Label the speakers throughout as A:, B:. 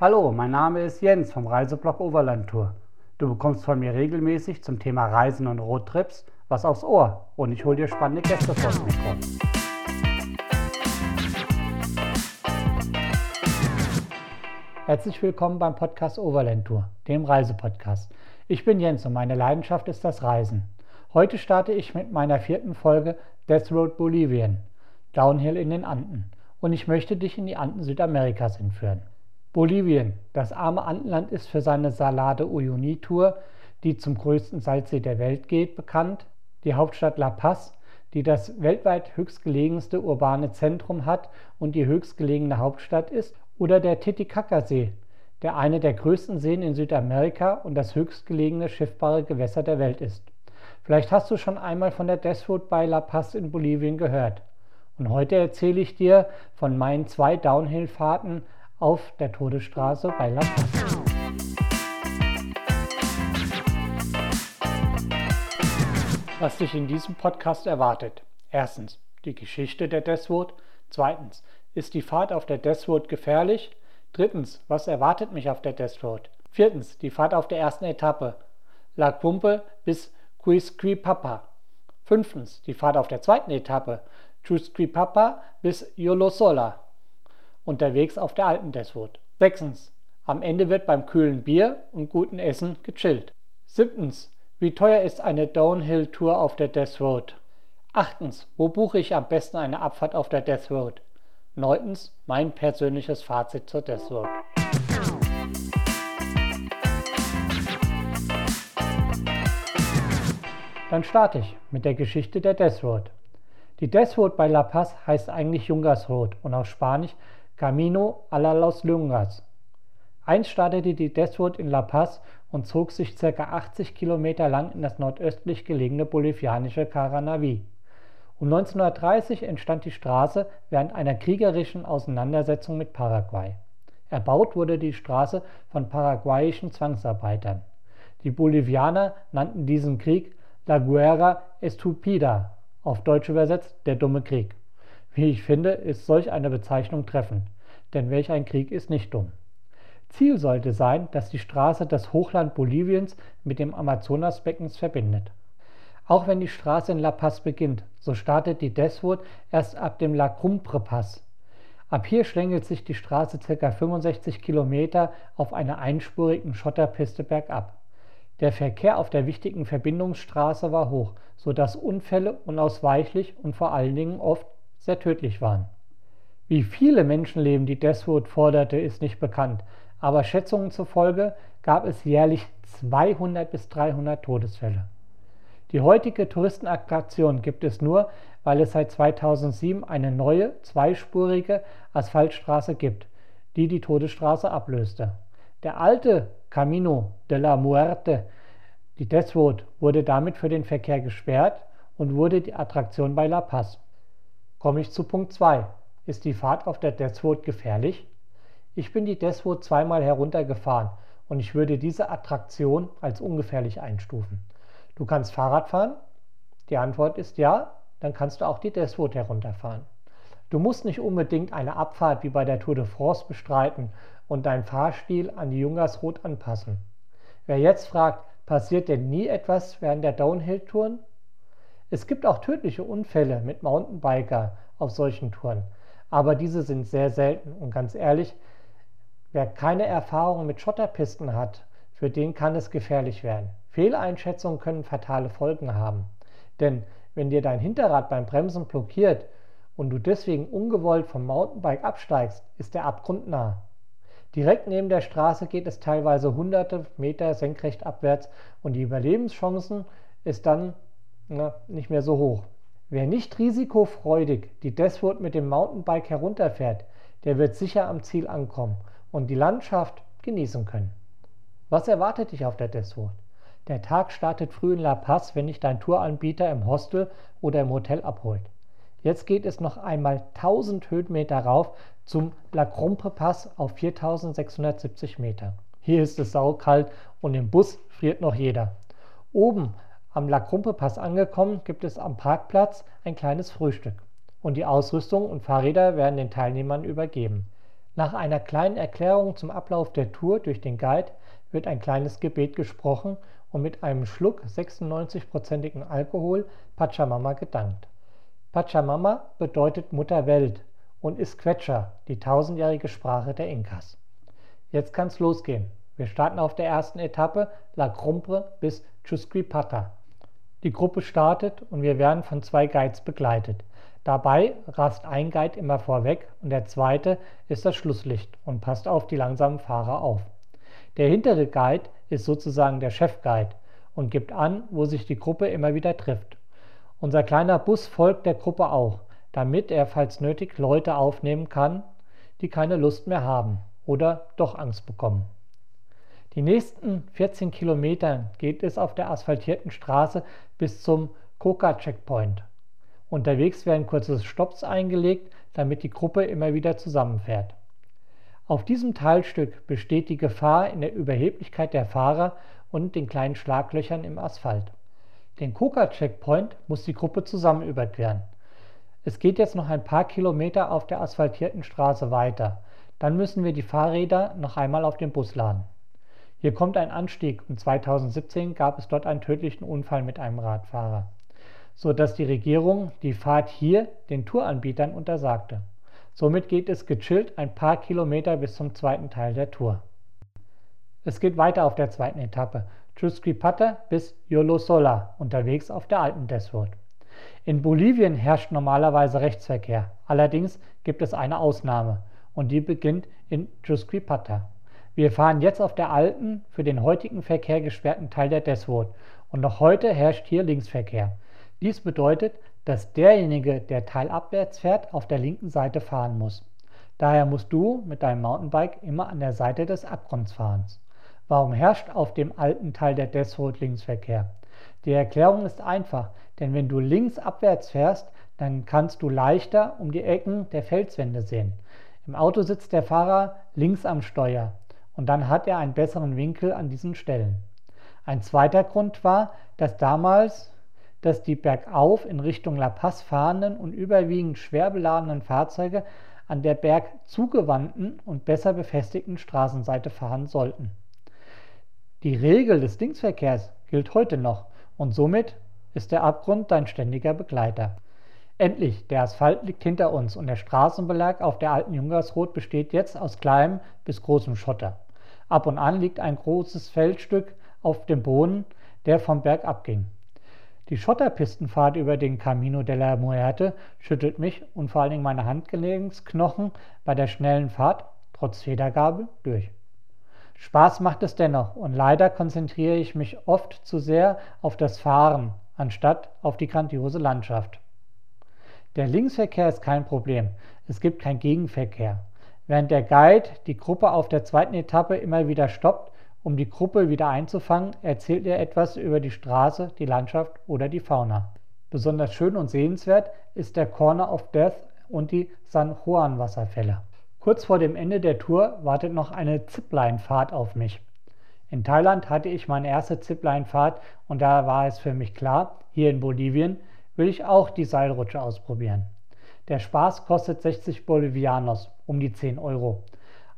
A: Hallo, mein Name ist Jens vom Reiseblog Overland Tour. Du bekommst von mir regelmäßig zum Thema Reisen und Roadtrips was aufs Ohr und ich hole dir spannende Gäste vors Mikro. Herzlich willkommen beim Podcast Overland Tour, dem Reisepodcast. Ich bin Jens und meine Leidenschaft ist das Reisen. Heute starte ich mit meiner vierten Folge Death Road Bolivien, Downhill in den Anden. Und ich möchte dich in die Anden Südamerikas entführen. Bolivien, das arme Andenland, ist für seine Salade Uyuni-Tour, die zum größten Salzsee der Welt geht, bekannt. Die Hauptstadt La Paz, die das weltweit höchstgelegenste urbane Zentrum hat und die höchstgelegene Hauptstadt ist, oder der Titicaca-See, der eine der größten Seen in Südamerika und das höchstgelegene schiffbare Gewässer der Welt ist. Vielleicht hast du schon einmal von der Death Road bei La Paz in Bolivien gehört. Und heute erzähle ich dir von meinen zwei Downhill-Fahrten auf der Todesstraße bei La Paz. Was dich in diesem Podcast erwartet. Erstens, die Geschichte der Deathwood. Zweitens, ist die Fahrt auf der Deathwood gefährlich? Drittens, was erwartet mich auf der Deathwood? Viertens, die Fahrt auf der ersten Etappe. La Cumpe bis Quisquipapa. Fünftens, die Fahrt auf der zweiten Etappe. Chusquipapa bis Yolosola unterwegs auf der alten Deswood. Sechstens. Am Ende wird beim kühlen Bier und guten Essen gechillt. Siebtens. Wie teuer ist eine Downhill-Tour auf der Death Road? Achtens. Wo buche ich am besten eine Abfahrt auf der Death Road? Neuntens. Mein persönliches Fazit zur Death Road. Dann starte ich mit der Geschichte der Death Road. Die Death Road bei La Paz heißt eigentlich Jungas Road und auf Spanisch Camino a los Lungas. Einst startete die Deathwood in La Paz und zog sich ca. 80 Kilometer lang in das nordöstlich gelegene bolivianische Caranaví. Um 1930 entstand die Straße während einer kriegerischen Auseinandersetzung mit Paraguay. Erbaut wurde die Straße von paraguayischen Zwangsarbeitern. Die Bolivianer nannten diesen Krieg La Guerra Estupida, auf Deutsch übersetzt der dumme Krieg. Wie ich finde, ist solch eine Bezeichnung treffend, denn welch ein Krieg ist nicht dumm. Ziel sollte sein, dass die Straße das Hochland Boliviens mit dem Amazonasbeckens verbindet. Auch wenn die Straße in La Paz beginnt, so startet die Deswood erst ab dem La Cumbre Pass. Ab hier schlängelt sich die Straße ca. 65 Kilometer auf einer einspurigen Schotterpiste bergab. Der Verkehr auf der wichtigen Verbindungsstraße war hoch, sodass Unfälle unausweichlich und vor allen Dingen oft sehr tödlich waren. Wie viele Menschenleben die Deathwood forderte, ist nicht bekannt, aber Schätzungen zufolge gab es jährlich 200 bis 300 Todesfälle. Die heutige Touristenattraktion gibt es nur, weil es seit 2007 eine neue, zweispurige Asphaltstraße gibt, die die Todesstraße ablöste. Der alte Camino de la Muerte, die Death Road, wurde damit für den Verkehr gesperrt und wurde die Attraktion bei La Paz. Komme ich zu Punkt 2. Ist die Fahrt auf der Deathwood gefährlich? Ich bin die Deathwood zweimal heruntergefahren und ich würde diese Attraktion als ungefährlich einstufen. Du kannst Fahrrad fahren? Die Antwort ist ja, dann kannst du auch die Deathwood herunterfahren. Du musst nicht unbedingt eine Abfahrt wie bei der Tour de France bestreiten und deinen Fahrstil an die Jungersrot anpassen. Wer jetzt fragt, passiert denn nie etwas während der Downhill-Touren? Es gibt auch tödliche Unfälle mit Mountainbiker auf solchen Touren, aber diese sind sehr selten und ganz ehrlich, wer keine Erfahrung mit Schotterpisten hat, für den kann es gefährlich werden. Fehleinschätzungen können fatale Folgen haben. Denn wenn dir dein Hinterrad beim Bremsen blockiert und du deswegen ungewollt vom Mountainbike absteigst, ist der Abgrund nah. Direkt neben der Straße geht es teilweise hunderte Meter senkrecht abwärts und die Überlebenschancen ist dann na, nicht mehr so hoch. Wer nicht risikofreudig die Deathwood mit dem Mountainbike herunterfährt, der wird sicher am Ziel ankommen und die Landschaft genießen können. Was erwartet dich auf der Deathwood? Der Tag startet früh in La Paz, wenn dich dein Touranbieter im Hostel oder im Hotel abholt. Jetzt geht es noch einmal 1000 Höhenmeter rauf zum La Crompe Pass auf 4670 Meter. Hier ist es saukalt und im Bus friert noch jeder. Oben am La Crumpe Pass angekommen, gibt es am Parkplatz ein kleines Frühstück und die Ausrüstung und Fahrräder werden den Teilnehmern übergeben. Nach einer kleinen Erklärung zum Ablauf der Tour durch den Guide wird ein kleines Gebet gesprochen und mit einem Schluck 96-prozentigen Alkohol Pachamama gedankt. Pachamama bedeutet Mutter Welt und ist Quechua, die tausendjährige Sprache der Inkas. Jetzt kann's losgehen. Wir starten auf der ersten Etappe La Crumpre bis Chusquipata. Die Gruppe startet und wir werden von zwei Guides begleitet. Dabei rast ein Guide immer vorweg und der zweite ist das Schlusslicht und passt auf die langsamen Fahrer auf. Der hintere Guide ist sozusagen der Chefguide und gibt an, wo sich die Gruppe immer wieder trifft. Unser kleiner Bus folgt der Gruppe auch, damit er falls nötig Leute aufnehmen kann, die keine Lust mehr haben oder doch Angst bekommen. Die nächsten 14 Kilometer geht es auf der asphaltierten Straße bis zum Coca Checkpoint. Unterwegs werden kurze Stopps eingelegt, damit die Gruppe immer wieder zusammenfährt. Auf diesem Teilstück besteht die Gefahr in der Überheblichkeit der Fahrer und den kleinen Schlaglöchern im Asphalt. Den Coca-Checkpoint muss die Gruppe zusammen überqueren. Es geht jetzt noch ein paar Kilometer auf der asphaltierten Straße weiter. Dann müssen wir die Fahrräder noch einmal auf den Bus laden. Hier kommt ein Anstieg und 2017 gab es dort einen tödlichen Unfall mit einem Radfahrer so dass die Regierung die Fahrt hier den Touranbietern untersagte. Somit geht es gechillt ein paar Kilometer bis zum zweiten Teil der Tour. Es geht weiter auf der zweiten Etappe, Chusquipata bis Yolosola, unterwegs auf der alten Deswort. In Bolivien herrscht normalerweise Rechtsverkehr, allerdings gibt es eine Ausnahme und die beginnt in Chusquipata. Wir fahren jetzt auf der alten, für den heutigen Verkehr gesperrten Teil der Deswort und noch heute herrscht hier Linksverkehr. Dies bedeutet, dass derjenige, der teilabwärts fährt, auf der linken Seite fahren muss. Daher musst du mit deinem Mountainbike immer an der Seite des Abgrunds fahren. Warum herrscht auf dem alten Teil der Road Linksverkehr? Die Erklärung ist einfach, denn wenn du links abwärts fährst, dann kannst du leichter um die Ecken der Felswände sehen. Im Auto sitzt der Fahrer links am Steuer und dann hat er einen besseren Winkel an diesen Stellen. Ein zweiter Grund war, dass damals dass die bergauf in Richtung La Paz fahrenden und überwiegend schwer beladenen Fahrzeuge an der bergzugewandten und besser befestigten Straßenseite fahren sollten. Die Regel des Linksverkehrs gilt heute noch und somit ist der Abgrund dein ständiger Begleiter. Endlich, der Asphalt liegt hinter uns und der Straßenbelag auf der alten Jungersrot besteht jetzt aus kleinem bis großem Schotter. Ab und an liegt ein großes Feldstück auf dem Boden, der vom Berg abging. Die Schotterpistenfahrt über den Camino de la Muerte schüttelt mich und vor allen Dingen meine Handgelenksknochen bei der schnellen Fahrt, trotz Federgabel, durch. Spaß macht es dennoch und leider konzentriere ich mich oft zu sehr auf das Fahren, anstatt auf die grandiose Landschaft. Der Linksverkehr ist kein Problem, es gibt keinen Gegenverkehr. Während der Guide die Gruppe auf der zweiten Etappe immer wieder stoppt, um die Gruppe wieder einzufangen, erzählt er etwas über die Straße, die Landschaft oder die Fauna. Besonders schön und sehenswert ist der Corner of Death und die San Juan Wasserfälle. Kurz vor dem Ende der Tour wartet noch eine Zipline-Fahrt auf mich. In Thailand hatte ich meine erste Zipline-Fahrt und da war es für mich klar, hier in Bolivien will ich auch die Seilrutsche ausprobieren. Der Spaß kostet 60 Bolivianos, um die 10 Euro.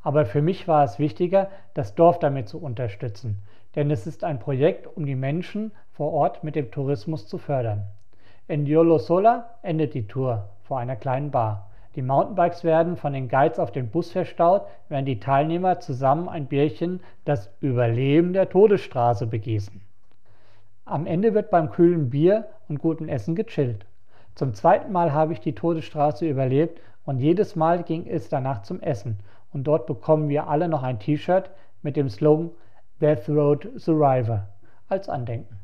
A: Aber für mich war es wichtiger, das Dorf damit zu unterstützen, denn es ist ein Projekt, um die Menschen vor Ort mit dem Tourismus zu fördern. In Yolosola endet die Tour vor einer kleinen Bar. Die Mountainbikes werden von den Guides auf den Bus verstaut, während die Teilnehmer zusammen ein Bierchen das Überleben der Todesstraße begießen. Am Ende wird beim kühlen Bier und guten Essen gechillt. Zum zweiten Mal habe ich die Todesstraße überlebt und jedes Mal ging es danach zum Essen und dort bekommen wir alle noch ein T-Shirt mit dem Slogan Death Road Survivor als Andenken.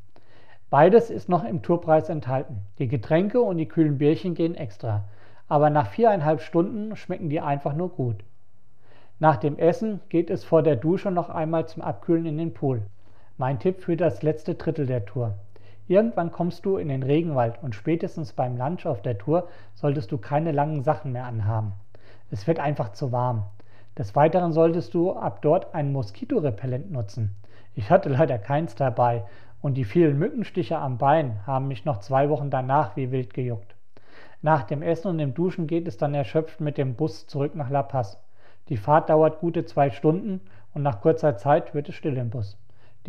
A: Beides ist noch im Tourpreis enthalten. Die Getränke und die kühlen Bierchen gehen extra, aber nach viereinhalb Stunden schmecken die einfach nur gut. Nach dem Essen geht es vor der Dusche noch einmal zum Abkühlen in den Pool. Mein Tipp für das letzte Drittel der Tour. Irgendwann kommst du in den Regenwald und spätestens beim Lunch auf der Tour solltest du keine langen Sachen mehr anhaben. Es wird einfach zu warm. Des Weiteren solltest du ab dort ein Moskitorepellent nutzen. Ich hatte leider keins dabei und die vielen Mückenstiche am Bein haben mich noch zwei Wochen danach wie wild gejuckt. Nach dem Essen und dem Duschen geht es dann erschöpft mit dem Bus zurück nach La Paz. Die Fahrt dauert gute zwei Stunden und nach kurzer Zeit wird es still im Bus.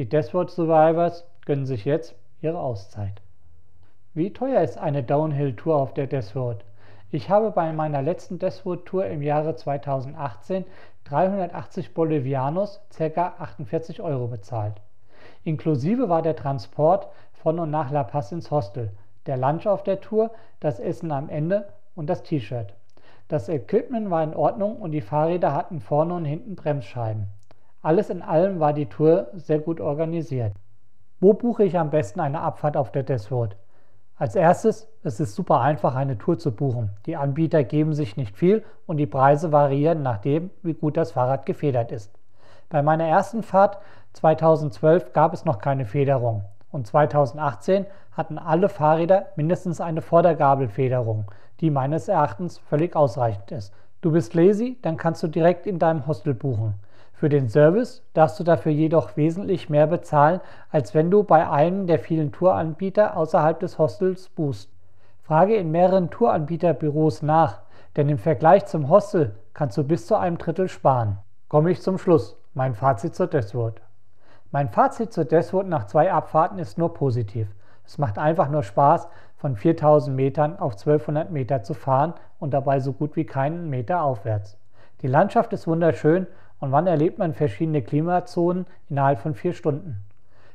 A: Die Deathworld Survivors gönnen sich jetzt ihre Auszeit. Wie teuer ist eine Downhill-Tour auf der Deathworld? Ich habe bei meiner letzten Deathworld-Tour im Jahre 2018 380 Bolivianos, ca. 48 Euro bezahlt. Inklusive war der Transport von und nach La Paz ins Hostel, der Lunch auf der Tour, das Essen am Ende und das T-Shirt. Das Equipment war in Ordnung und die Fahrräder hatten vorne und hinten Bremsscheiben. Alles in allem war die Tour sehr gut organisiert. Wo buche ich am besten eine Abfahrt auf der Deathwood? Als erstes, es ist super einfach, eine Tour zu buchen. Die Anbieter geben sich nicht viel und die Preise variieren nach dem, wie gut das Fahrrad gefedert ist. Bei meiner ersten Fahrt 2012 gab es noch keine Federung und 2018 hatten alle Fahrräder mindestens eine Vordergabelfederung, die meines Erachtens völlig ausreichend ist. Du bist lazy, dann kannst du direkt in deinem Hostel buchen. Für den Service darfst du dafür jedoch wesentlich mehr bezahlen, als wenn du bei einem der vielen Touranbieter außerhalb des Hostels buchst. Frage in mehreren Touranbieterbüros nach, denn im Vergleich zum Hostel kannst du bis zu einem Drittel sparen. Komme ich zum Schluss. Mein Fazit zur Deathwood. Mein Fazit zur Deathwood nach zwei Abfahrten ist nur positiv. Es macht einfach nur Spaß, von 4000 Metern auf 1200 Meter zu fahren und dabei so gut wie keinen Meter aufwärts. Die Landschaft ist wunderschön und wann erlebt man verschiedene Klimazonen innerhalb von vier Stunden.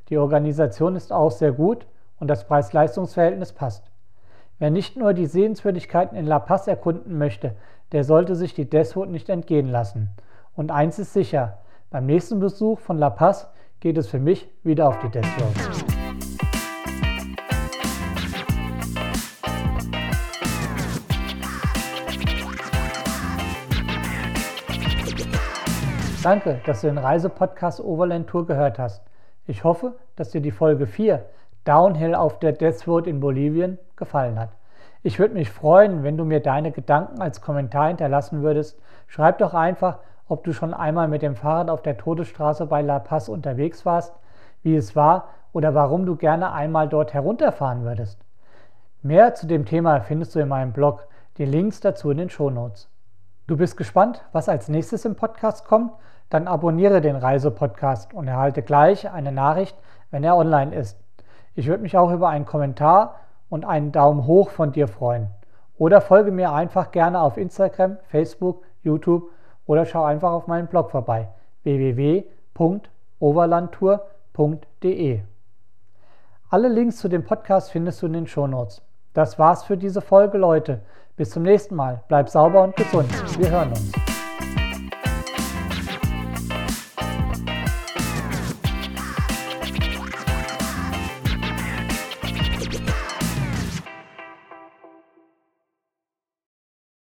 A: Die Organisation ist auch sehr gut und das Preis-Leistungs-Verhältnis passt. Wer nicht nur die Sehenswürdigkeiten in La Paz erkunden möchte, der sollte sich die Deswood nicht entgehen lassen. Und eins ist sicher, beim nächsten Besuch von La Paz geht es für mich wieder auf die Deswood. Danke, dass du den Reisepodcast Overland Tour gehört hast. Ich hoffe, dass dir die Folge 4 Downhill auf der Death Road in Bolivien gefallen hat. Ich würde mich freuen, wenn du mir deine Gedanken als Kommentar hinterlassen würdest. Schreib doch einfach, ob du schon einmal mit dem Fahrrad auf der Todesstraße bei La Paz unterwegs warst, wie es war oder warum du gerne einmal dort herunterfahren würdest. Mehr zu dem Thema findest du in meinem Blog. Die Links dazu in den Shownotes. Du bist gespannt, was als nächstes im Podcast kommt? Dann abonniere den Reisepodcast und erhalte gleich eine Nachricht, wenn er online ist. Ich würde mich auch über einen Kommentar und einen Daumen hoch von dir freuen. Oder folge mir einfach gerne auf Instagram, Facebook, YouTube oder schau einfach auf meinen Blog vorbei www.overlandtour.de. Alle Links zu dem Podcast findest du in den Shownotes. Das war's für diese Folge, Leute. Bis zum nächsten Mal. Bleib sauber und gesund. Wir hören uns.